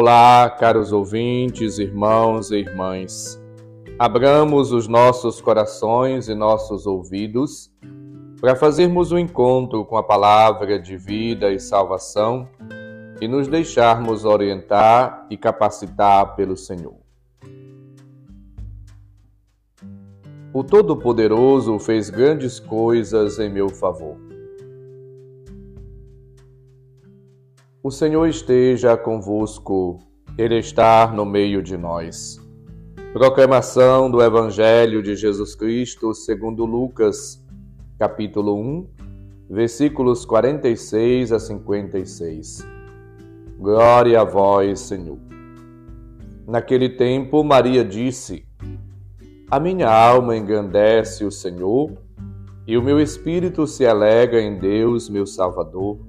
Olá, caros ouvintes, irmãos e irmãs. Abramos os nossos corações e nossos ouvidos para fazermos o um encontro com a palavra de vida e salvação e nos deixarmos orientar e capacitar pelo Senhor. O Todo-Poderoso fez grandes coisas em meu favor. O Senhor esteja convosco, Ele está no meio de nós. Proclamação do Evangelho de Jesus Cristo segundo Lucas, capítulo 1, versículos 46 a 56. Glória a vós, Senhor. Naquele tempo, Maria disse: A minha alma engrandece o Senhor, e o meu espírito se alegra em Deus, meu Salvador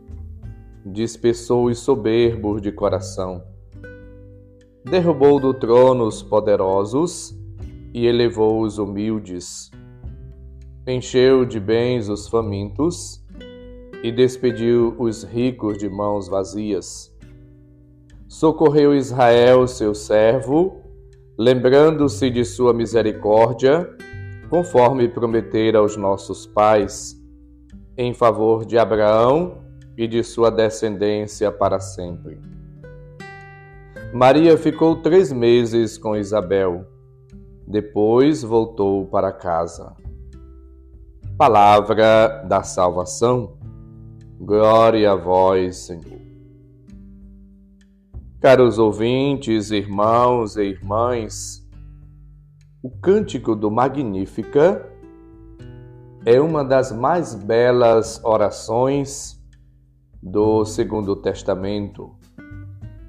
dispersou os soberbos de coração. Derrubou do trono os poderosos e elevou os humildes. Encheu de bens os famintos e despediu os ricos de mãos vazias. Socorreu Israel, seu servo, lembrando-se de sua misericórdia, conforme prometera aos nossos pais, em favor de Abraão e de sua descendência para sempre. Maria ficou três meses com Isabel. Depois voltou para casa. Palavra da salvação. Glória a vós, Senhor. Caros ouvintes, irmãos e irmãs, o cântico do Magnífica é uma das mais belas orações do Segundo Testamento,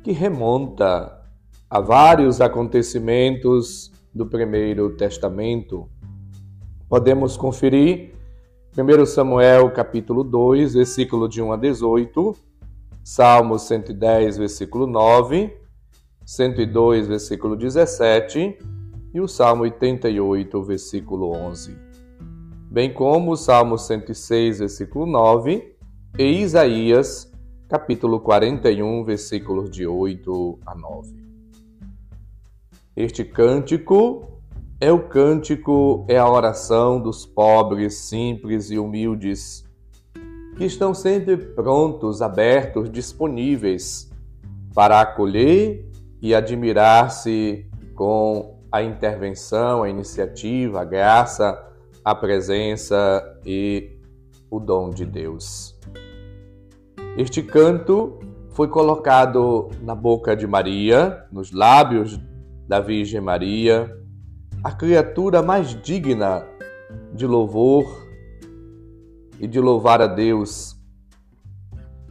que remonta a vários acontecimentos do Primeiro Testamento. Podemos conferir 1 Samuel capítulo 2, versículo de 1 a 18, Salmo 110, versículo 9, 102, versículo 17 e o Salmo 88, versículo 11. Bem como o Salmo 106, versículo 9 e Isaías, capítulo 41, versículos de 8 a 9. Este cântico é o cântico, é a oração dos pobres, simples e humildes, que estão sempre prontos, abertos, disponíveis para acolher e admirar-se com a intervenção, a iniciativa, a graça, a presença e o dom de Deus. Este canto foi colocado na boca de Maria, nos lábios da Virgem Maria, a criatura mais digna de louvor e de louvar a Deus.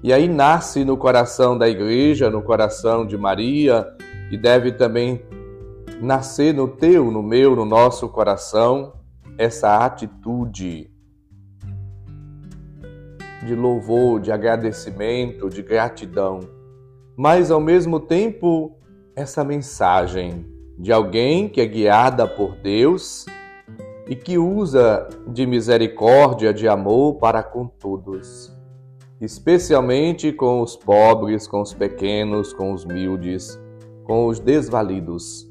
E aí nasce no coração da igreja, no coração de Maria, e deve também nascer no teu, no meu, no nosso coração, essa atitude de louvor, de agradecimento, de gratidão, mas ao mesmo tempo essa mensagem de alguém que é guiada por Deus e que usa de misericórdia, de amor para com todos, especialmente com os pobres, com os pequenos, com os humildes, com os desvalidos.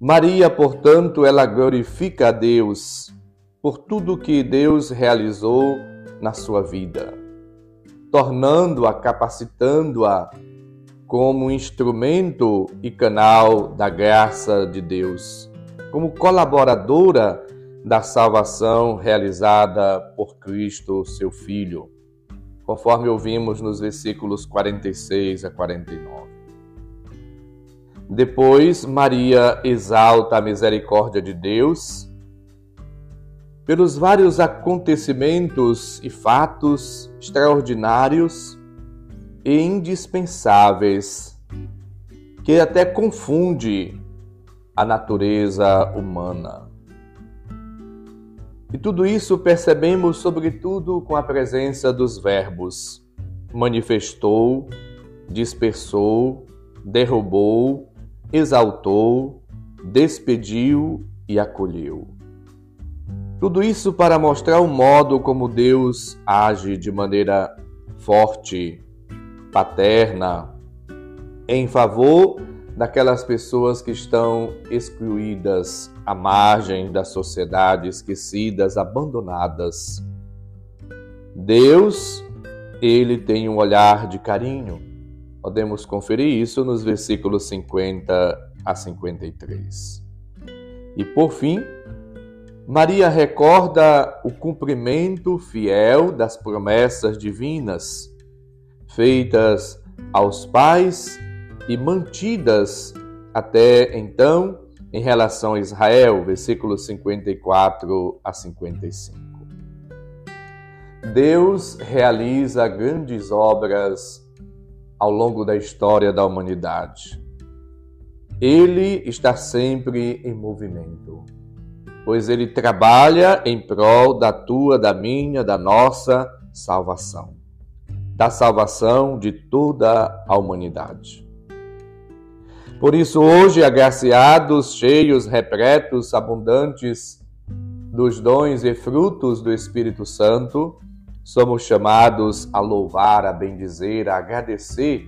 Maria, portanto, ela glorifica a Deus por tudo que Deus realizou na sua vida, tornando-a, capacitando-a como instrumento e canal da graça de Deus, como colaboradora da salvação realizada por Cristo, seu Filho, conforme ouvimos nos versículos 46 a 49. Depois, Maria exalta a misericórdia de Deus pelos vários acontecimentos e fatos extraordinários e indispensáveis que até confunde a natureza humana. E tudo isso percebemos, sobretudo, com a presença dos verbos manifestou, dispersou, derrubou, exaltou, despediu e acolheu. Tudo isso para mostrar o modo como Deus age de maneira forte, paterna, em favor daquelas pessoas que estão excluídas à margem da sociedade, esquecidas, abandonadas. Deus, ele tem um olhar de carinho. Podemos conferir isso nos versículos 50 a 53. E por fim, Maria recorda o cumprimento fiel das promessas divinas feitas aos pais e mantidas até então em relação a Israel, versículos 54 a 55. Deus realiza grandes obras ao longo da história da humanidade. Ele está sempre em movimento pois ele trabalha em prol da tua, da minha, da nossa salvação, da salvação de toda a humanidade. Por isso, hoje, agraciados, cheios, repletos, abundantes dos dons e frutos do Espírito Santo, somos chamados a louvar, a bendizer, a agradecer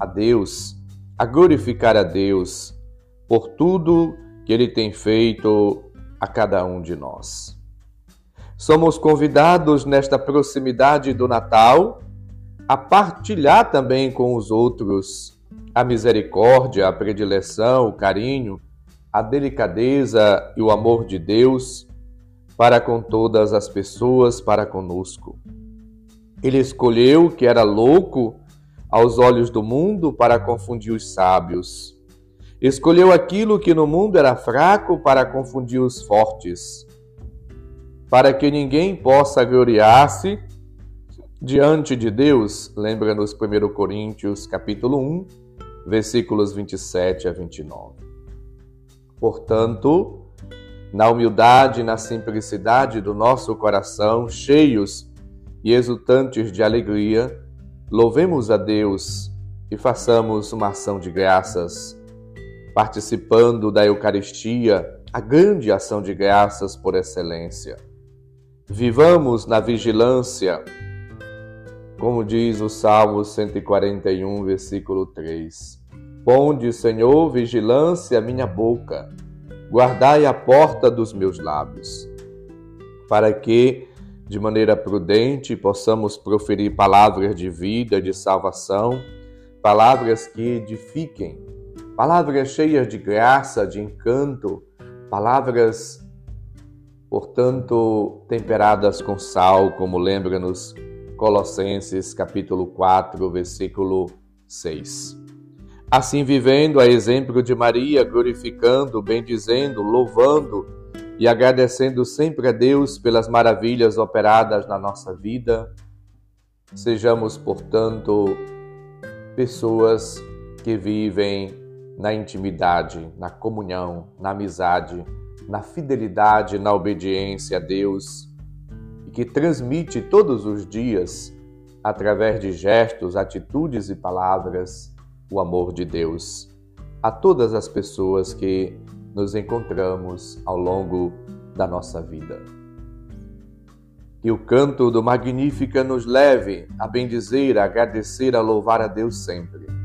a Deus, a glorificar a Deus por tudo que Ele tem feito a cada um de nós. Somos convidados nesta proximidade do Natal a partilhar também com os outros a misericórdia, a predileção, o carinho, a delicadeza e o amor de Deus para com todas as pessoas, para conosco. Ele escolheu que era louco aos olhos do mundo para confundir os sábios Escolheu aquilo que no mundo era fraco para confundir os fortes, para que ninguém possa gloriar-se diante de Deus. Lembra-nos 1 Coríntios capítulo 1, versículos 27 a 29. Portanto, na humildade e na simplicidade do nosso coração, cheios e exultantes de alegria, louvemos a Deus e façamos uma ação de graças participando da Eucaristia, a grande ação de graças por excelência. Vivamos na vigilância, como diz o Salmo 141, versículo 3. Ponde, Senhor, vigilância a minha boca, guardai a porta dos meus lábios, para que, de maneira prudente, possamos proferir palavras de vida, de salvação, palavras que edifiquem palavras cheias de graça, de encanto, palavras, portanto, temperadas com sal, como lembra-nos Colossenses capítulo 4, versículo 6. Assim vivendo a exemplo de Maria, glorificando, bendizendo, louvando e agradecendo sempre a Deus pelas maravilhas operadas na nossa vida, sejamos, portanto, pessoas que vivem na intimidade, na comunhão, na amizade, na fidelidade, na obediência a Deus e que transmite todos os dias, através de gestos, atitudes e palavras, o amor de Deus a todas as pessoas que nos encontramos ao longo da nossa vida. Que o canto do Magnífica nos leve a bendizer, a agradecer, a louvar a Deus sempre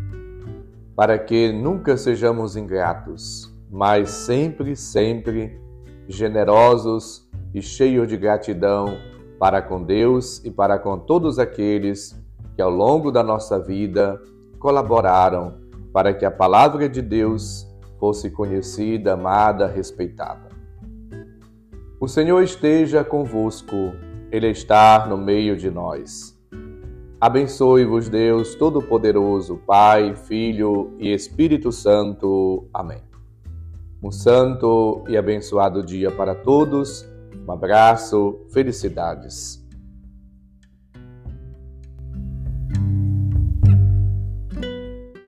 para que nunca sejamos ingratos, mas sempre, sempre generosos e cheios de gratidão para com Deus e para com todos aqueles que ao longo da nossa vida colaboraram para que a palavra de Deus fosse conhecida, amada, respeitada. O Senhor esteja convosco, Ele está no meio de nós. Abençoe-vos, Deus Todo-Poderoso, Pai, Filho e Espírito Santo. Amém. Um santo e abençoado dia para todos. Um abraço, felicidades.